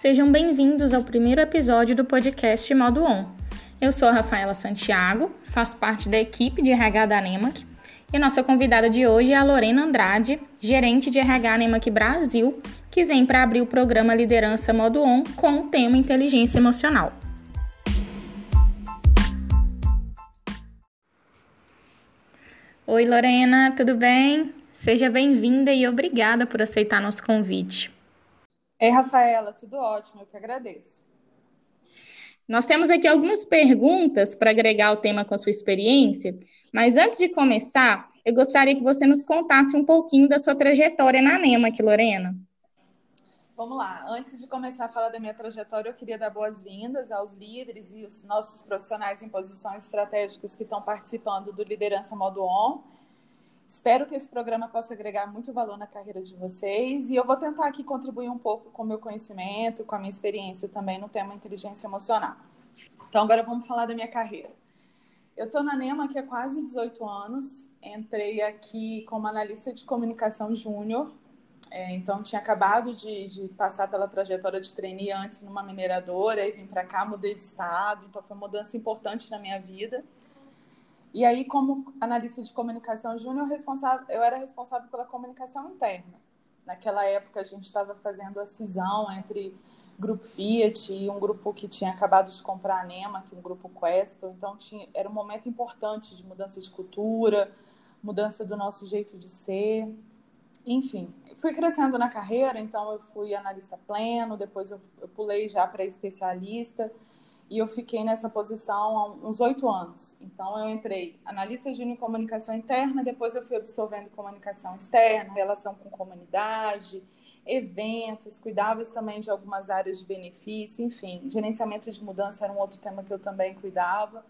Sejam bem-vindos ao primeiro episódio do podcast Modo On. Eu sou a Rafaela Santiago, faço parte da equipe de RH da NEMAC e nossa convidada de hoje é a Lorena Andrade, gerente de RH NEMAC Brasil, que vem para abrir o programa Liderança Modo On com o tema Inteligência Emocional. Oi, Lorena, tudo bem? Seja bem-vinda e obrigada por aceitar nosso convite. Ei, Rafaela, tudo ótimo, eu que agradeço. Nós temos aqui algumas perguntas para agregar o tema com a sua experiência, mas antes de começar, eu gostaria que você nos contasse um pouquinho da sua trajetória na NEMAC, Lorena. Vamos lá. Antes de começar a falar da minha trajetória, eu queria dar boas-vindas aos líderes e os nossos profissionais em posições estratégicas que estão participando do Liderança Modo On. Espero que esse programa possa agregar muito valor na carreira de vocês e eu vou tentar aqui contribuir um pouco com o meu conhecimento, com a minha experiência também no tema inteligência emocional. Então, agora vamos falar da minha carreira. Eu estou na NEMA aqui há quase 18 anos. Entrei aqui como analista de comunicação júnior é, então, tinha acabado de, de, passar pela trajetória de trainee antes numa mineradora, e vim para cá, mudei de estado, então foi uma mudança importante na minha vida. E aí, como analista de comunicação júnior, eu era responsável pela comunicação interna. Naquela época, a gente estava fazendo a cisão entre grupo Fiat e um grupo que tinha acabado de comprar a NEMA, que é um grupo Questo. Então, tinha, era um momento importante de mudança de cultura, mudança do nosso jeito de ser enfim, fui crescendo na carreira, então eu fui analista pleno, depois eu, eu pulei já para especialista e eu fiquei nessa posição há uns oito anos. Então eu entrei analista em comunicação interna, depois eu fui absorvendo comunicação externa, relação com comunidade, eventos, cuidava também de algumas áreas de benefício, enfim, gerenciamento de mudança era um outro tema que eu também cuidava.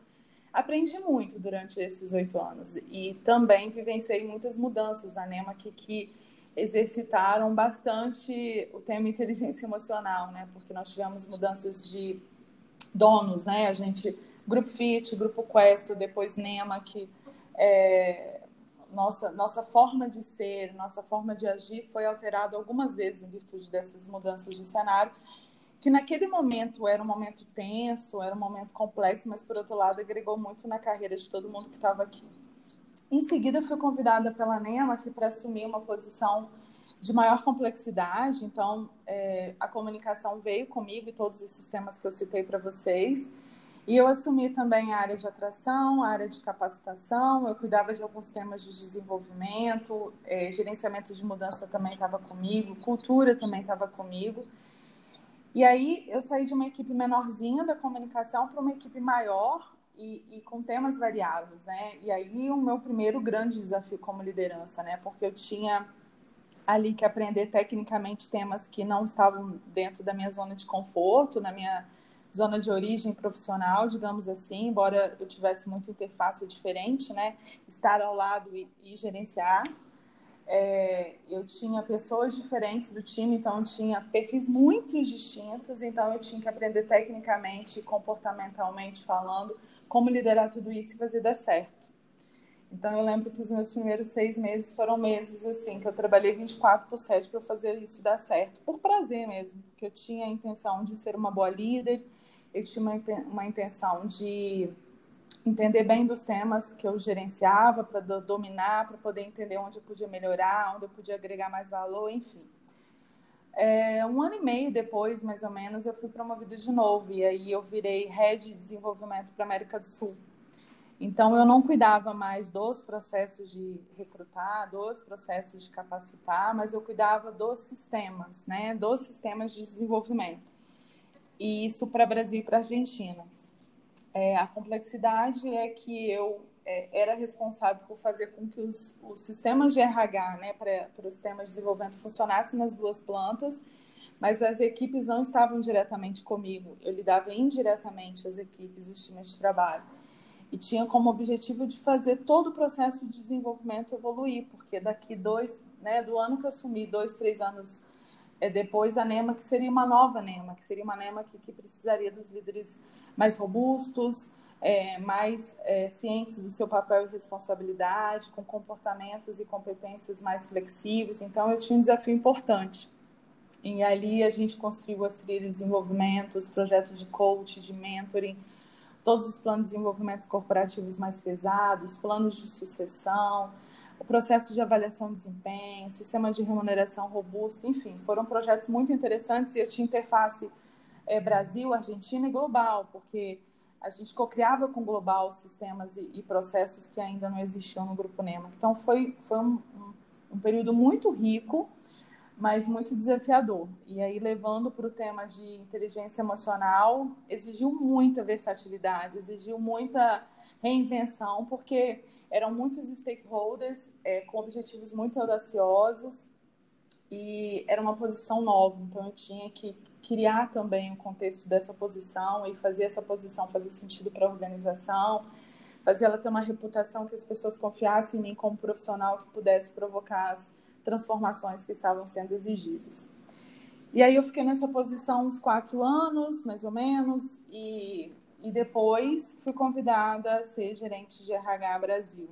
Aprendi muito durante esses oito anos e também vivenciei muitas mudanças na NEMA que, que exercitaram bastante o tema inteligência emocional, né? Porque nós tivemos mudanças de donos, né? A gente, Grupo Fit, Grupo Quest, depois NEMA, que é, nossa, nossa forma de ser, nossa forma de agir foi alterada algumas vezes em virtude dessas mudanças de cenário, que naquele momento era um momento tenso, era um momento complexo, mas por outro lado agregou muito na carreira de todo mundo que estava aqui. Em seguida, fui convidada pela NEMA para assumir uma posição de maior complexidade. Então, é, a comunicação veio comigo e todos esses temas que eu citei para vocês. E eu assumi também a área de atração, a área de capacitação, eu cuidava de alguns temas de desenvolvimento, é, gerenciamento de mudança também estava comigo, cultura também estava comigo. E aí eu saí de uma equipe menorzinha da comunicação para uma equipe maior, e, e, com temas variados, né? E aí o meu primeiro grande desafio como liderança, né? Porque eu tinha ali que aprender tecnicamente temas que não estavam dentro da minha zona de conforto, na minha zona de origem profissional, digamos assim, embora eu tivesse muita interface diferente, né? Estar ao lado e, e gerenciar. É, eu tinha pessoas diferentes do time, então eu tinha perfis muito distintos, então eu tinha que aprender tecnicamente comportamentalmente falando como liderar tudo isso e fazer dar certo. Então eu lembro que os meus primeiros seis meses foram meses assim, que eu trabalhei 24 por 7 para fazer isso dar certo, por prazer mesmo, porque eu tinha a intenção de ser uma boa líder, eu tinha uma, uma intenção de entender bem dos temas que eu gerenciava, para dominar, para poder entender onde eu podia melhorar, onde eu podia agregar mais valor, enfim. É, um ano e meio depois, mais ou menos, eu fui promovida de novo e aí eu virei head de desenvolvimento para América do Sul. Então eu não cuidava mais dos processos de recrutar, dos processos de capacitar, mas eu cuidava dos sistemas, né, dos sistemas de desenvolvimento. E isso para Brasil e para Argentina. É, a complexidade é que eu é, era responsável por fazer com que os, os sistemas de RH, né, para os sistemas de desenvolvimento funcionassem nas duas plantas, mas as equipes não estavam diretamente comigo. Eu lidava indiretamente as equipes, os times de trabalho. E tinha como objetivo de fazer todo o processo de desenvolvimento evoluir, porque daqui dois, né, do ano que eu assumi, dois, três anos é, depois, a NEMA, que seria uma nova NEMA, que seria uma NEMA que, que precisaria dos líderes mais robustos, é, mais é, cientes do seu papel e responsabilidade, com comportamentos e competências mais flexíveis. Então, eu tinha um desafio importante. E ali a gente construiu as trilhas de desenvolvimento, os projetos de coach, de mentoring, todos os planos de desenvolvimento corporativos mais pesados, planos de sucessão, o processo de avaliação de desempenho, sistema de remuneração robusto, enfim, foram projetos muito interessantes e eu tinha interface é, Brasil, Argentina e global, porque a gente co-criava com global sistemas e, e, processos que ainda não existiam no Grupo NEMA. Então, foi, foi um, um, um período muito rico, mas muito desafiador. E aí, levando para o tema de inteligência emocional, exigiu muita versatilidade, exigiu muita reinvenção, porque eram muitos stakeholders é, com objetivos muito audaciosos e era uma posição nova, então eu tinha que criar também o contexto dessa posição e fazer essa posição fazer sentido para a organização, fazer ela ter uma reputação que as pessoas confiassem em mim como profissional que pudesse provocar as transformações que estavam sendo exigidas. E aí eu fiquei nessa posição uns quatro anos, mais ou menos, e e depois fui convidada a ser gerente de RH Brasil,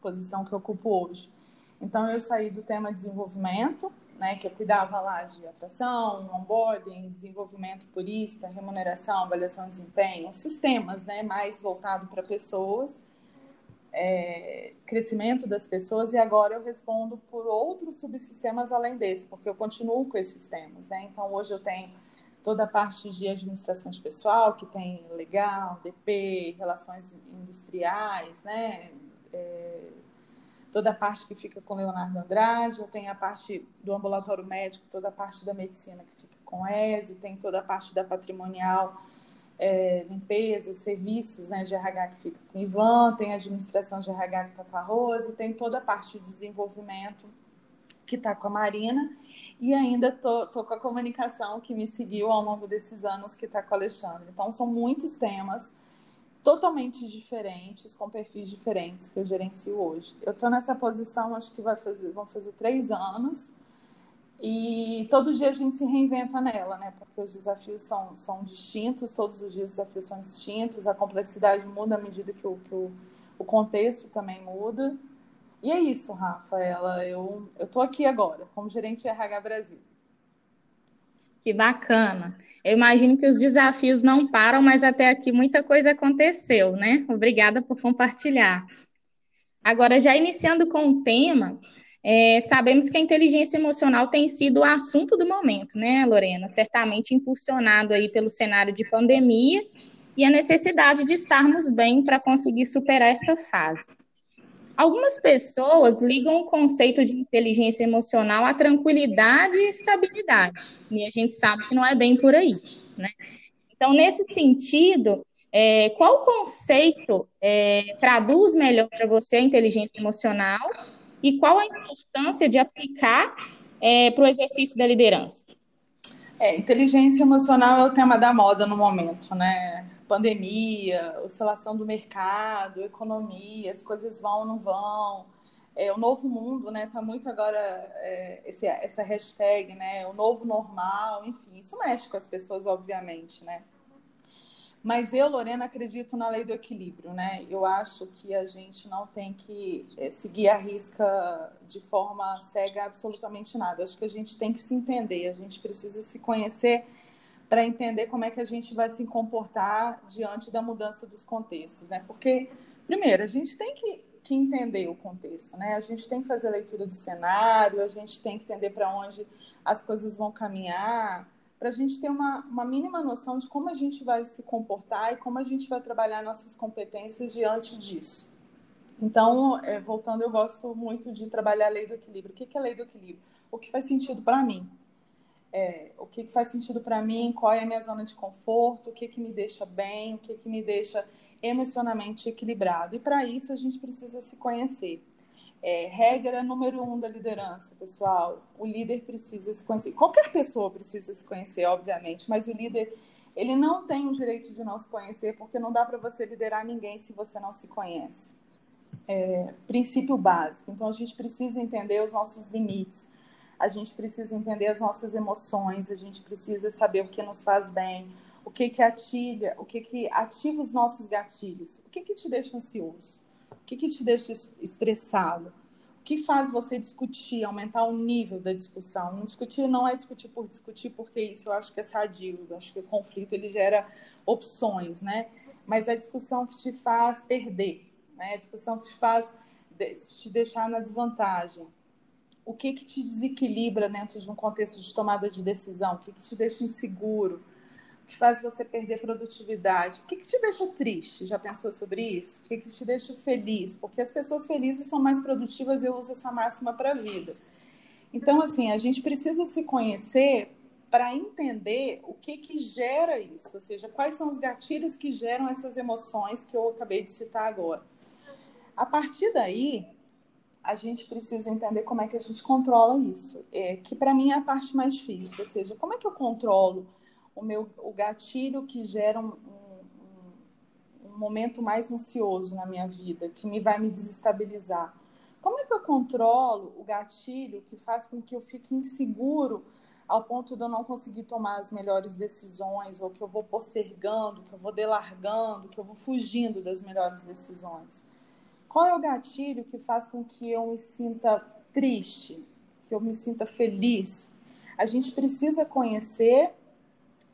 posição que eu ocupo hoje. Então eu saí do tema desenvolvimento, né, que eu cuidava lá de atração, onboarding, desenvolvimento purista, remuneração, avaliação de desempenho, sistemas, né, mais voltado para pessoas, é, crescimento das pessoas e agora eu respondo por outros subsistemas além desse, porque eu continuo com esses temas, né? Então hoje eu tenho toda a parte de administração de pessoal, que tem legal, DP, relações industriais, né? É, toda a parte que fica com Leonardo Andrade, eu tenho a parte do ambulatório médico, toda a parte da medicina que fica com Ezio, tem toda a parte da patrimonial, é, limpeza, serviços né, de RH que fica com Ivan, tem a administração de RH que está com a Rose, tem toda a parte de desenvolvimento que está com a Marina, e ainda tô, tô com a comunicação que me seguiu ao longo desses anos, que está com o Alexandre. Então, são muitos temas totalmente diferentes, com perfis diferentes que eu gerencio hoje. Eu estou nessa posição, acho que vai fazer, vão fazer três anos, e todo dia a gente se reinventa nela, né? Porque os desafios são, são distintos, todos os dias os desafios são distintos, a complexidade muda à medida que o, que o, o contexto também muda. E é isso, Rafaela. Eu estou aqui agora, como gerente de RH Brasil. Que bacana. Eu imagino que os desafios não param, mas até aqui muita coisa aconteceu, né? Obrigada por compartilhar. Agora, já iniciando com o tema, é, sabemos que a inteligência emocional tem sido o assunto do momento, né, Lorena? Certamente impulsionado aí pelo cenário de pandemia e a necessidade de estarmos bem para conseguir superar essa fase. Algumas pessoas ligam o conceito de inteligência emocional à tranquilidade e estabilidade, e a gente sabe que não é bem por aí, né? Então, nesse sentido, é, qual conceito é, traduz melhor para você a inteligência emocional e qual a importância de aplicar é, para o exercício da liderança? É, inteligência emocional é o tema da moda no momento, né? pandemia, oscilação do mercado, economia, as coisas vão ou não vão. É, o novo mundo, né? Tá muito agora é, esse, essa hashtag, né? O novo normal, enfim, isso mexe com as pessoas, obviamente, né? Mas eu, Lorena, acredito na lei do equilíbrio, né? Eu acho que a gente não tem que é, seguir a risca de forma cega absolutamente nada. Acho que a gente tem que se entender, a gente precisa se conhecer para entender como é que a gente vai se comportar diante da mudança dos contextos, né? Porque, primeiro, a gente tem que, que entender o contexto, né? A gente tem que fazer a leitura do cenário, a gente tem que entender para onde as coisas vão caminhar, para a gente ter uma, uma mínima noção de como a gente vai se comportar e como a gente vai trabalhar nossas competências diante disso. Então, é, voltando, eu gosto muito de trabalhar a lei do equilíbrio. O que é a lei do equilíbrio? O que faz sentido para mim? é, o que, que faz sentido para mim, qual é a minha zona de conforto, o que, que me deixa bem, o que, que me deixa emocionalmente equilibrado. E para isso a gente precisa se conhecer. É, regra número um da liderança, pessoal: o líder precisa se conhecer. Qualquer pessoa precisa se conhecer, obviamente, mas o líder ele não tem o direito de não se conhecer, porque não dá para você liderar ninguém se você não se conhece. É, princípio básico. Então a gente precisa entender os nossos limites a gente precisa entender as nossas emoções, a gente precisa saber o que nos faz bem, o que que atilha, o que que ativa os nossos gatilhos, o que que te deixa ansioso, que que te deixa estressado, o que faz você discutir, aumentar o nível da discussão. Não discutir não é discutir por discutir, porque isso eu acho que é sadio. Eu acho que o conflito ele gera opções, né? Mas é a discussão que te faz perder, né? A discussão que te faz te deixar na desvantagem. O que que te desequilibra dentro de um contexto de tomada de decisão? O que que te deixa inseguro? Que faz você perder produtividade? O que, que te deixa triste? Já pensou sobre isso? O que, que te deixa feliz? Porque as pessoas felizes são mais produtivas, eu uso essa máxima para a vida. Então, assim, a gente precisa se conhecer para entender o que, que gera isso, ou seja, quais são os gatilhos que geram essas emoções que eu acabei de citar agora. A partir daí, a gente precisa entender como é que a gente controla isso, é, que para mim é a parte mais difícil, ou seja, como é que eu controlo o meu o gatilho que gera um, um, um momento mais ansioso na minha vida, que me vai me desestabilizar. Como é que eu controlo o gatilho que faz com que eu fique inseguro ao ponto de eu não conseguir tomar as melhores decisões, ou que eu vou postergando, que eu vou delargando, que eu vou fugindo das melhores decisões? Qual é o gatilho que faz com que eu me sinta triste, que eu me sinta feliz? A gente precisa conhecer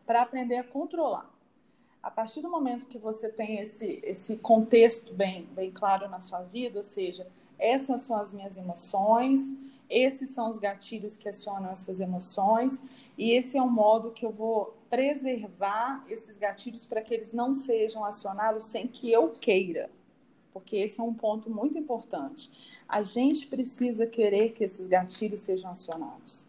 para aprender a controlar. A partir do momento que você tem esse, esse contexto bem, bem claro na sua vida, ou seja, essas são as minhas emoções, esses são os gatilhos que acionam essas emoções, e esse é o modo que eu vou preservar esses gatilhos para que eles não sejam acionados sem que eu queira. Porque esse é um ponto muito importante. A gente precisa querer que esses gatilhos sejam acionados.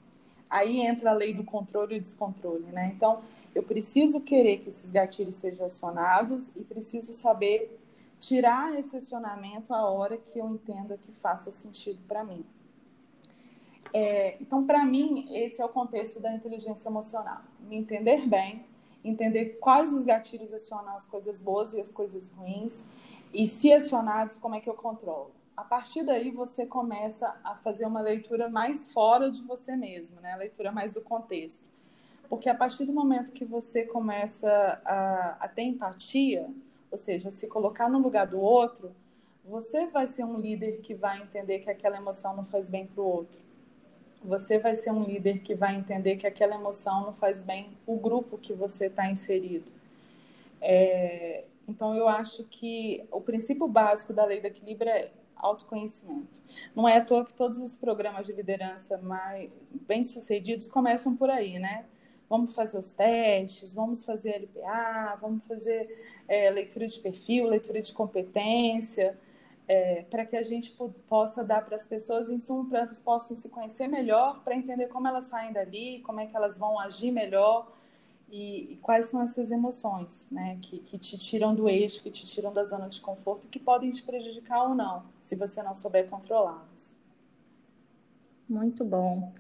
Aí entra a lei do controle e descontrole, né? Então, eu preciso querer que esses gatilhos sejam acionados e preciso saber tirar esse acionamento a hora que eu entenda que faça sentido para mim. É, então, para mim, esse é o contexto da inteligência emocional. Me entender bem, entender quais os gatilhos acionam as coisas boas e as coisas ruins, e se acionados, como é que eu controlo. A partir daí, você começa a fazer uma leitura mais fora de você mesmo, né? A leitura mais do contexto. Porque a partir do momento que você começa a, a ter empatia, ou seja, se colocar no lugar do outro, você vai ser um líder que vai entender que aquela emoção não faz bem para o outro. Você vai ser um líder que vai entender que aquela emoção não faz bem o grupo que você está inserido. É, então, eu acho que o princípio básico da lei do equilíbrio é autoconhecimento. Não é à toa que todos os programas de liderança mais bem-sucedidos começam por aí, né? Vamos fazer os testes, vamos fazer LPA, vamos fazer é, leitura de perfil, leitura de competência, é, para que a gente possa dar para as pessoas insumo para elas possam se conhecer melhor, para entender como elas saem dali, como é que elas vão agir melhor e, e quais são essas emoções né, que, que te tiram do eixo, que te tiram da zona de conforto, que podem te prejudicar ou não, se você não souber controlá-las. Muito bom.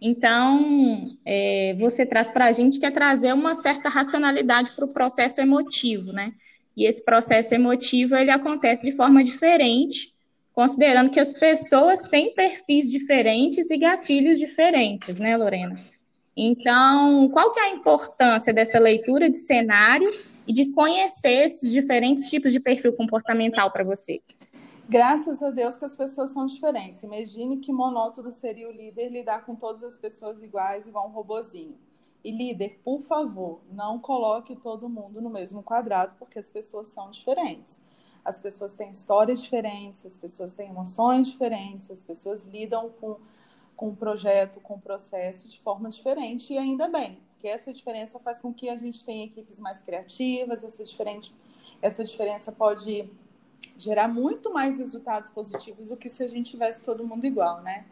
Então, é, você traz para a gente que é trazer uma certa racionalidade para o processo emotivo, né? E esse processo emotivo ele acontece de forma diferente, considerando que as pessoas têm perfis diferentes e gatilhos diferentes, né, Lorena? Então, qual que é a importância dessa leitura de cenário e de conhecer esses diferentes tipos de perfil comportamental para você? Graças a Deus que as pessoas são diferentes. Imagine que monótono seria o líder lidar com todas as pessoas iguais, igual um robozinho. E líder, por favor, não coloque todo mundo no mesmo quadrado, porque as pessoas são diferentes. As pessoas têm histórias diferentes, as pessoas têm emoções diferentes, as pessoas lidam com, com o projeto, com o processo de forma diferente, e ainda bem, que essa diferença faz com que a gente tenha equipes mais criativas, essa, diferente, essa diferença pode gerar muito mais resultados positivos do que se a gente tivesse todo mundo igual, né?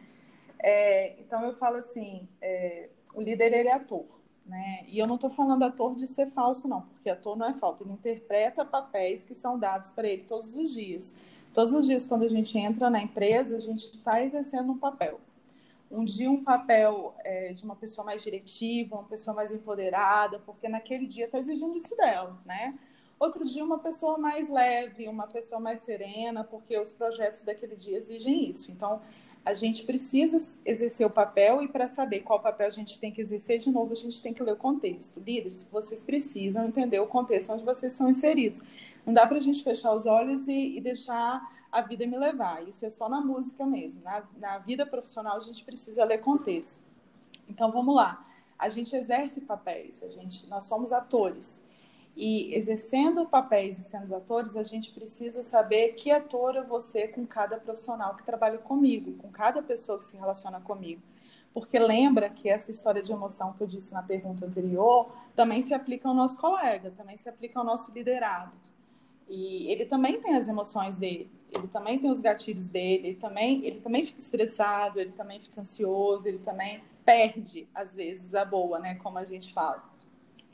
É, então eu falo assim, é, o líder ele é ator, né? E eu não estou falando ator de ser falso não, porque ator não é falso, ele interpreta papéis que são dados para ele todos os dias. Todos os dias quando a gente entra na empresa, a gente está exercendo um papel. Um dia um papel é, de uma pessoa mais diretiva, uma pessoa mais empoderada, porque naquele dia está exigindo isso dela, né? Outro dia, uma pessoa mais leve, uma pessoa mais serena, porque os projetos daquele dia exigem isso. Então, a gente precisa exercer o papel e para saber qual papel a gente tem que exercer, de novo, a gente tem que ler o contexto. Líderes, vocês precisam entender o contexto onde vocês são inseridos. Não dá para a gente fechar os olhos e, e deixar a vida me levar. Isso é só na música mesmo. Na, na vida profissional, a gente precisa ler contexto. Então, vamos lá. A gente exerce papéis, a gente, nós somos atores. E exercendo papéis e sendo atores, a gente precisa saber que ator eu vou ser com cada profissional que trabalha comigo, com cada pessoa que se relaciona comigo. Porque lembra que essa história de emoção que eu disse na pergunta anterior também se aplica ao nosso colega, também se aplica ao nosso liderado. E ele também tem as emoções dele, ele também tem os gatilhos dele, ele também, ele também fica estressado, ele também fica ansioso, ele também perde, às vezes, a boa, né? Como a gente fala.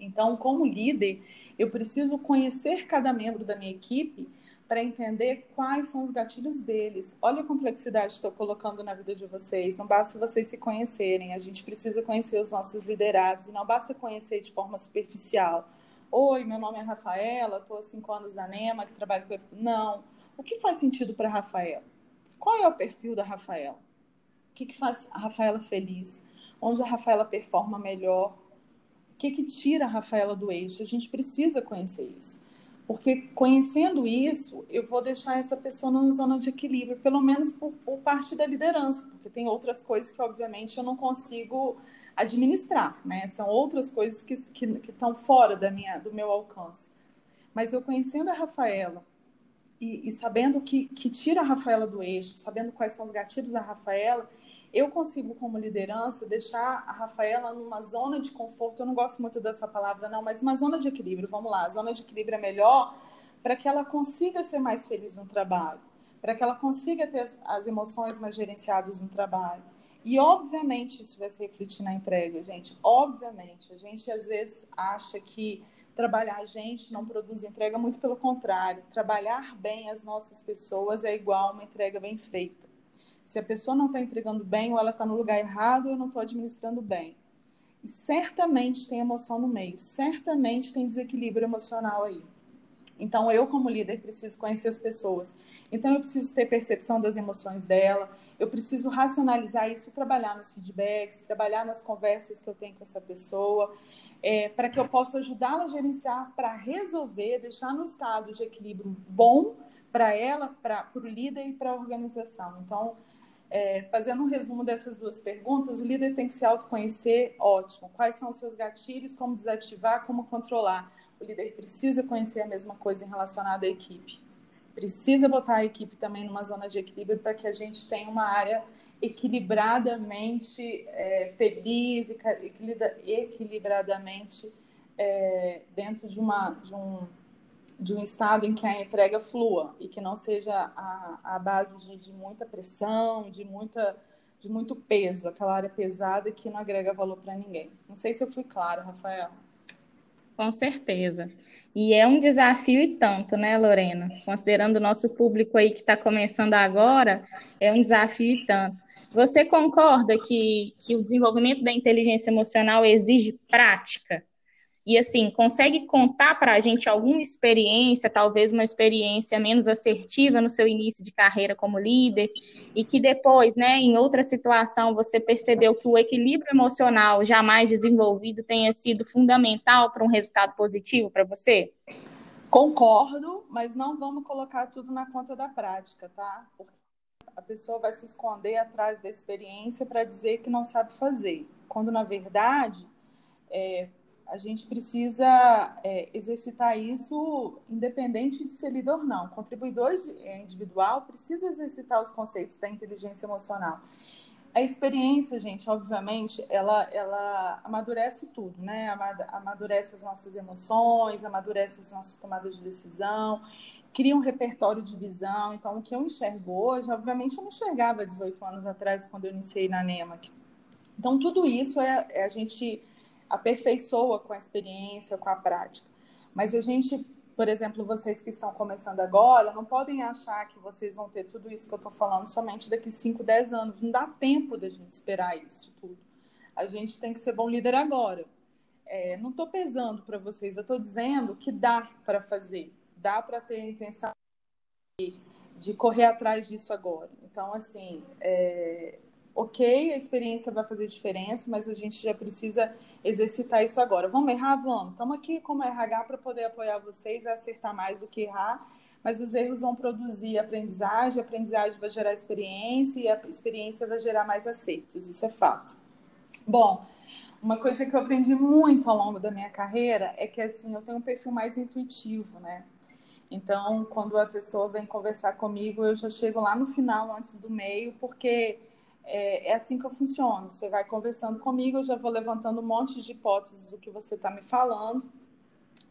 Então, como líder, eu preciso conhecer cada membro da minha equipe para entender quais são os gatilhos deles. Olha a complexidade que estou colocando na vida de vocês. Não basta vocês se conhecerem, a gente precisa conhecer os nossos liderados, e não basta conhecer de forma superficial. Oi, meu nome é Rafaela, estou há cinco anos na NEMA, que trabalho com. Não. O que faz sentido para Rafaela? Qual é o perfil da Rafaela? O que, que faz a Rafaela feliz? Onde a Rafaela performa melhor? Que, que tira a Rafaela do eixo? A gente precisa conhecer isso. Porque conhecendo isso, eu vou deixar essa pessoa na zona de equilíbrio, pelo menos por, por parte da liderança, porque tem outras coisas que, obviamente, eu não consigo administrar, né? São outras coisas que, que, que estão fora da minha, do meu alcance. Mas eu conhecendo a Rafaela e, e sabendo que, que tira a Rafaela do eixo, sabendo quais são os gatilhos da Rafaela, eu consigo, como liderança, deixar a Rafaela numa zona de conforto. Eu não gosto muito dessa palavra, não, mas uma zona de equilíbrio. Vamos lá, a zona de equilíbrio é melhor para que ela consiga ser mais feliz no trabalho, para que ela consiga ter as, as emoções mais gerenciadas no trabalho. E, obviamente, isso vai se refletir na entrega, gente. Obviamente. A gente, às vezes, acha que trabalhar a gente não produz entrega, muito pelo contrário. Trabalhar bem as nossas pessoas é igual uma entrega bem feita. Se a pessoa não está entregando bem, ou ela está no lugar errado, eu não estou administrando bem. E certamente tem emoção no meio, certamente tem desequilíbrio emocional aí. Então, eu, como líder, preciso conhecer as pessoas. Então, eu preciso ter percepção das emoções dela, eu preciso racionalizar isso, trabalhar nos feedbacks, trabalhar nas conversas que eu tenho com essa pessoa, é, para que eu possa ajudá-la a gerenciar, para resolver, deixar no estado de equilíbrio bom para ela, para o líder e para a organização. Então, é, fazendo um resumo dessas duas perguntas, o líder tem que se autoconhecer, ótimo. Quais são os seus gatilhos, como desativar, como controlar. O líder precisa conhecer a mesma coisa em relacionado à equipe. Precisa botar a equipe também numa zona de equilíbrio para que a gente tenha uma área equilibradamente é, feliz, equilibradamente é, dentro de, uma, de um de um estado em que a entrega flua e que não seja a, a base de, de muita pressão, de muita de muito peso, aquela área pesada que não agrega valor para ninguém. Não sei se eu fui claro, Rafael. Com certeza. E é um desafio e tanto, né, Lorena? Considerando o nosso público aí que está começando agora, é um desafio e tanto. Você concorda que, que o desenvolvimento da inteligência emocional exige prática? E assim consegue contar para a gente alguma experiência, talvez uma experiência menos assertiva no seu início de carreira como líder, e que depois, né, em outra situação, você percebeu que o equilíbrio emocional jamais desenvolvido tenha sido fundamental para um resultado positivo para você? Concordo, mas não vamos colocar tudo na conta da prática, tá? Porque a pessoa vai se esconder atrás da experiência para dizer que não sabe fazer, quando na verdade é, a gente precisa é, exercitar isso independente de ser líder ou não. Contribuidor é, individual precisa exercitar os conceitos da inteligência emocional. A experiência, gente, obviamente, ela, ela amadurece tudo, né? Amadurece as nossas emoções, amadurece as nossas tomadas de decisão, cria um repertório de visão. Então, o que eu enxergo hoje, obviamente, eu não enxergava 18 anos atrás, quando eu iniciei na NEMAC. Então, tudo isso é, é a gente aperfeiçoa com a experiência, com a prática. Mas a gente, por exemplo, vocês que estão começando agora, não podem achar que vocês vão ter tudo isso que eu estou falando somente daqui 5, 10 anos. Não dá tempo da gente esperar isso tudo. A gente tem que ser bom líder agora. É, não estou pesando para vocês, eu estou dizendo que dá para fazer, dá para ter a intenção de, correr atrás disso agora. Então, assim, é, ok, a experiência vai fazer diferença, mas a gente já precisa exercitar isso agora. Vamos errar? Vamos. Estamos aqui como RH para poder apoiar vocês a acertar mais do que errar, mas os erros vão produzir aprendizagem, a aprendizagem vai gerar experiência e a experiência vai gerar mais acertos, isso é fato. Bom, uma coisa que eu aprendi muito ao longo da minha carreira é que assim, eu tenho um perfil mais intuitivo, né? Então, quando a pessoa vem conversar comigo, eu já chego lá no final, antes do meio, porque é, é, assim que eu funciono. Você vai conversando comigo, eu já vou levantando um monte de hipóteses do que você está me falando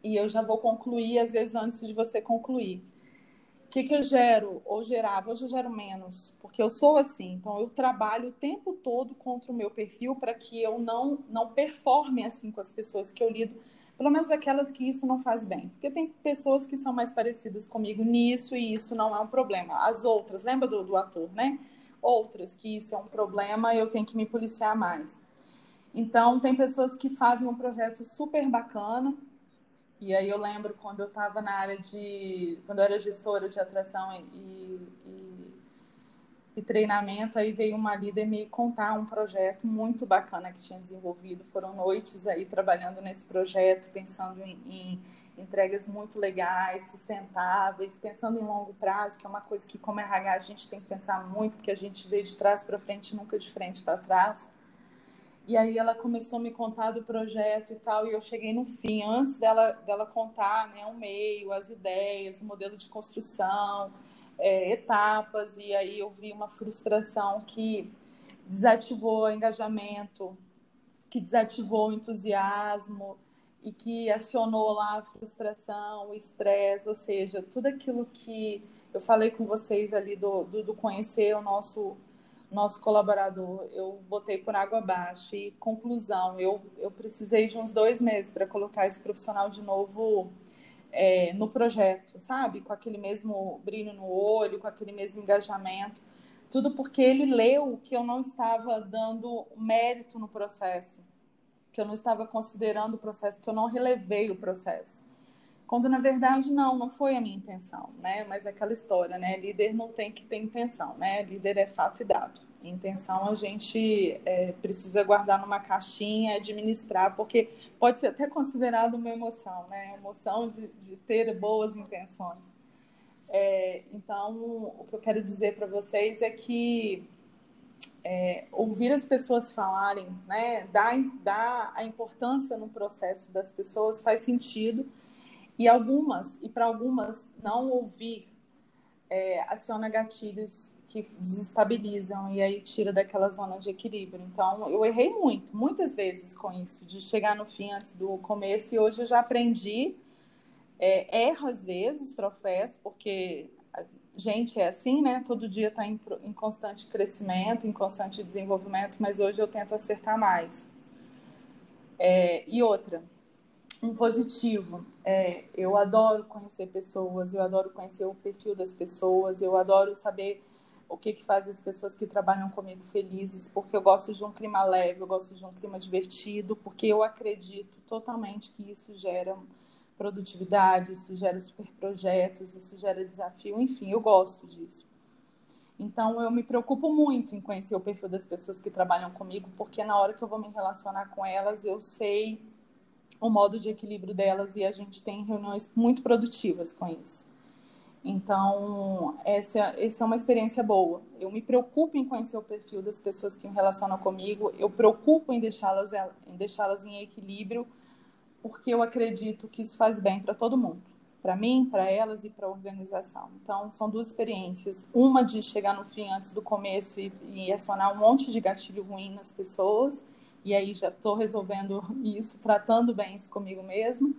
e eu já vou concluir, às vezes, antes de você concluir. O que, que eu gero ou gerava? Hoje eu gero menos, porque eu sou assim. Então, eu trabalho o tempo todo contra o meu perfil para que eu não, não performe assim com as pessoas que eu lido, pelo menos aquelas que isso não faz bem. Porque tem pessoas que são mais parecidas comigo nisso e isso não é um problema. As outras, lembra do, do ator, né? Outras que isso é um problema, eu tenho que me policiar mais. Então, tem pessoas que fazem um projeto super bacana. E aí eu lembro quando eu estava na área de. quando eu era gestora de atração e, e, e, treinamento, aí veio uma líder me contar um projeto muito bacana que tinha desenvolvido. Foram noites aí trabalhando nesse projeto, pensando em, em entregas muito legais, sustentáveis, pensando em longo prazo, que é uma coisa que, como RH, a gente tem que pensar muito, porque a gente vê de trás para frente, nunca de frente para trás. E aí ela começou a me contar do projeto e tal, e eu cheguei no fim, antes dela, dela contar né, o meio, as ideias, o modelo de construção, é, etapas, e aí eu vi uma frustração que desativou o engajamento, que desativou o entusiasmo, e que acionou lá a frustração, o estresse, ou seja, tudo aquilo que eu falei com vocês ali do, do, do, conhecer o nosso nosso colaborador, eu botei por água abaixo. E conclusão, eu, eu precisei de uns dois meses para colocar esse profissional de novo é, no projeto, sabe? Com aquele mesmo brilho no olho, com aquele mesmo engajamento. Tudo porque ele leu que eu não estava dando mérito no processo que eu não estava considerando o processo, que eu não relevei o processo. Quando na verdade não, não foi a minha intenção, né? Mas é aquela história, né? Líder não tem que ter intenção, né? Líder é fato e dado. Intenção a gente é, precisa guardar numa caixinha, administrar, porque pode ser até considerado uma emoção, né? Emoção de, de ter boas intenções. É, então, o que eu quero dizer para vocês é que é, ouvir as pessoas falarem, né, dar, dar a importância no processo das pessoas faz sentido. E algumas, e para algumas, não ouvir é, aciona gatilhos que desestabilizam e aí tira daquela zona de equilíbrio. Então, eu errei muito, muitas vezes com isso, de chegar no fim antes do começo, e hoje eu já aprendi. É, erro às vezes, tropeço, porque gente é assim, né? Todo dia está em, em, constante crescimento, em constante desenvolvimento, mas hoje eu tento acertar mais. É, e outra, um positivo. É, eu adoro conhecer pessoas, eu adoro conhecer o perfil das pessoas, eu adoro saber o que, que faz as pessoas que trabalham comigo felizes, porque eu gosto de um clima leve, eu gosto de um clima divertido, porque eu acredito totalmente que isso gera produtividade, isso gera super projetos, isso gera desafio, enfim, eu gosto disso. Então, eu me preocupo muito em conhecer o perfil das pessoas que trabalham comigo, porque na hora que eu vou me relacionar com elas, eu sei o modo de equilíbrio delas e a gente tem reuniões muito produtivas com isso. Então, essa, essa é uma experiência boa. Eu me preocupo em conhecer o perfil das pessoas que me relacionam comigo, eu preocupo em deixá-las em, deixá em equilíbrio porque eu acredito que isso faz bem para todo mundo, para mim, para elas e para a organização. Então, são duas experiências: uma de chegar no fim antes do começo e, e acionar um monte de gatilho ruim nas pessoas, e aí já estou resolvendo isso, tratando bem isso comigo mesma,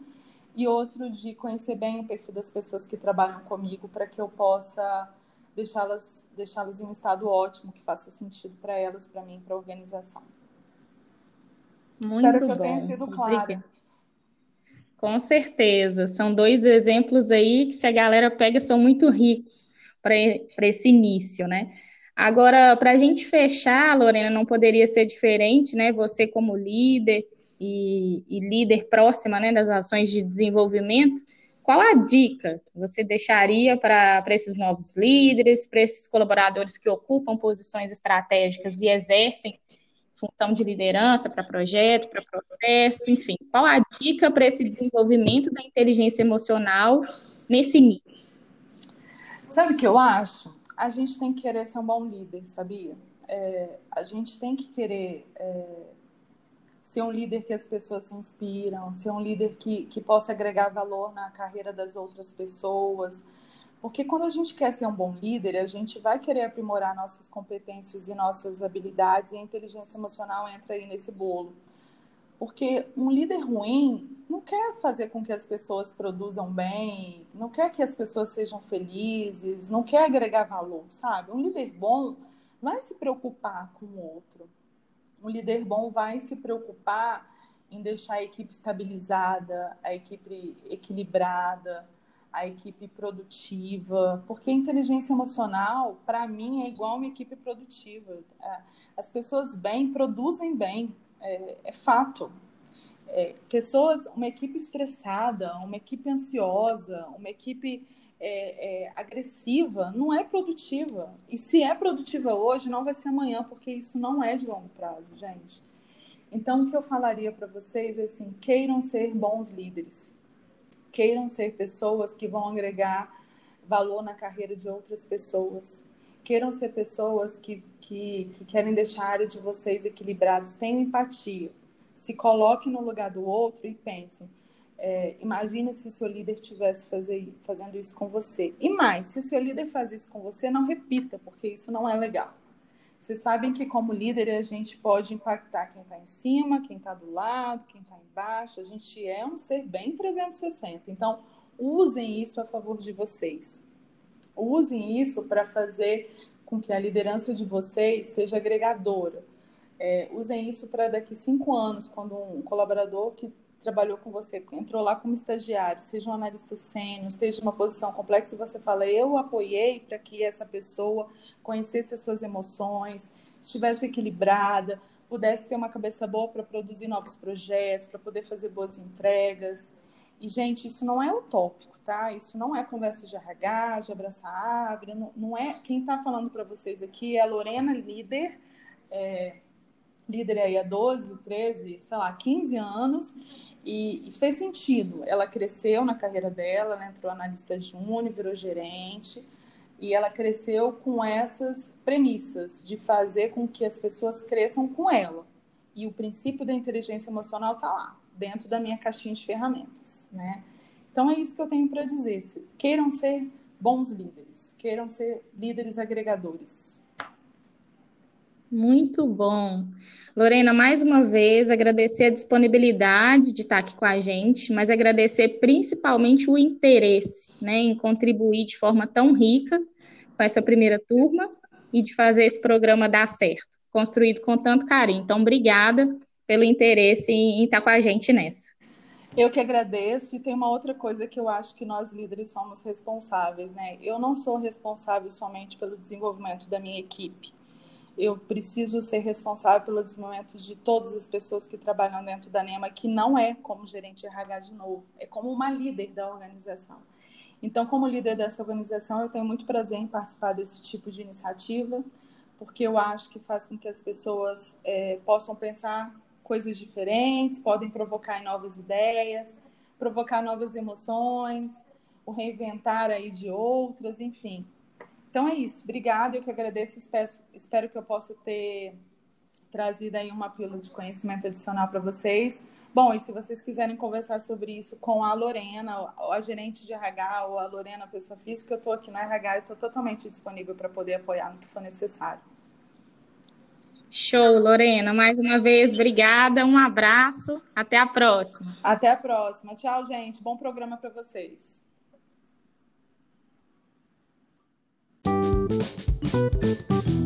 e outro de conhecer bem o perfil das pessoas que trabalham comigo para que eu possa deixá-las deixá-las em um estado ótimo que faça sentido para elas, para mim, para a organização. Muito Espero que bom. eu tenha sido clara. Com certeza. São dois exemplos aí que, se a galera pega, são muito ricos para esse início, né? Agora, para a gente fechar, Lorena, não poderia ser diferente, né? Você, como líder e, e líder próxima né, das ações de desenvolvimento, qual a dica que você deixaria para esses novos líderes, para esses colaboradores que ocupam posições estratégicas e exercem função de liderança para projeto, para processo, enfim. Qual a dica para esse desenvolvimento da inteligência emocional nesse nível? Sabe o que eu acho? A gente tem que querer ser um bom líder, sabia? É, a gente tem que querer é, ser um líder que as pessoas se inspiram, ser um líder que, que possa agregar valor na carreira das outras pessoas. Porque quando a gente quer ser um bom líder, a gente vai querer aprimorar nossas competências e nossas habilidades, e a inteligência emocional entra aí nesse bolo. Porque um líder ruim não quer fazer com que as pessoas produzam bem, não quer que as pessoas sejam felizes, não quer agregar valor, sabe? Um líder bom vai se preocupar com o outro. Um líder bom vai se preocupar em deixar a equipe estabilizada, a equipe equilibrada, a equipe produtiva, porque inteligência emocional, para mim, é igual uma equipe produtiva. É, as pessoas bem produzem bem, é, é fato. É, pessoas, uma equipe estressada, uma equipe ansiosa, uma equipe é, é, agressiva, não é produtiva. E se é produtiva hoje, não vai ser amanhã, porque isso não é de longo prazo, gente. Então, o que eu falaria para vocês é assim: queiram ser bons líderes queiram ser pessoas que vão agregar valor na carreira de outras pessoas. Queiram ser pessoas que, que, que querem deixar a área de vocês equilibrados. Tenham empatia. Se coloquem no lugar do outro e pensem. É, imagina se o seu líder estivesse fazendo isso com você. E mais, se o seu líder faz isso com você, não repita, porque isso não é legal. Vocês sabem que, como líder, a gente pode impactar quem está em cima, quem está do lado, quem está embaixo. A gente é um ser bem 360. Então, usem isso a favor de vocês. Usem isso para fazer com que a liderança de vocês seja agregadora. É, usem isso para daqui cinco anos, quando um colaborador que trabalhou com você, entrou lá como estagiário, seja um analista sênior, seja uma posição complexa, e você fala, eu apoiei para que essa pessoa conhecesse as suas emoções, estivesse equilibrada, pudesse ter uma cabeça boa para produzir novos projetos, para poder fazer boas entregas. E, gente, isso não é utópico, tá? Isso não é conversa de RH, de abraçar árvore, não, não é... Quem está falando para vocês aqui é a Lorena, líder, é, líder aí há 12, 13, sei lá, 15 anos, e, e, fez sentido. Ela cresceu na carreira dela, ela entrou analista júnior, virou gerente, e ela cresceu com essas premissas de fazer com que as pessoas cresçam com ela. E o princípio da inteligência emocional está lá, dentro da minha caixinha de ferramentas, né? Então é isso que eu tenho para dizer. Queiram ser bons líderes, queiram ser líderes agregadores. Muito bom. Lorena, mais uma vez, agradecer a disponibilidade de estar aqui com a gente, mas agradecer principalmente o interesse né, em contribuir de forma tão rica com essa primeira turma e de fazer esse programa dar certo, construído com tanto carinho. Então, obrigada pelo interesse em estar com a gente nessa. Eu que agradeço, e tem uma outra coisa que eu acho que nós líderes somos responsáveis, né? Eu não sou responsável somente pelo desenvolvimento da minha equipe eu preciso ser responsável pelo desenvolvimento de todas as pessoas que trabalham dentro da NEMA, que não é como gerente RH de novo, é como uma líder da organização. Então, como líder dessa organização, eu tenho muito prazer em participar desse tipo de iniciativa, porque eu acho que faz com que as pessoas é, possam pensar coisas diferentes, podem provocar novas ideias, provocar novas emoções, o reinventar aí de outras, enfim. Então é isso. Obrigada, eu que agradeço. Espero, espero que eu possa ter trazido aí uma pílula de conhecimento adicional para vocês. Bom, e se vocês quiserem conversar sobre isso com a Lorena, a gerente de RH, ou a Lorena, a pessoa física, eu estou aqui no RH e estou totalmente disponível para poder apoiar no que for necessário. Show, Lorena. Mais uma vez, obrigada. Um abraço. Até a próxima. Até a próxima. Tchau, gente. Bom programa para vocês. Thank you.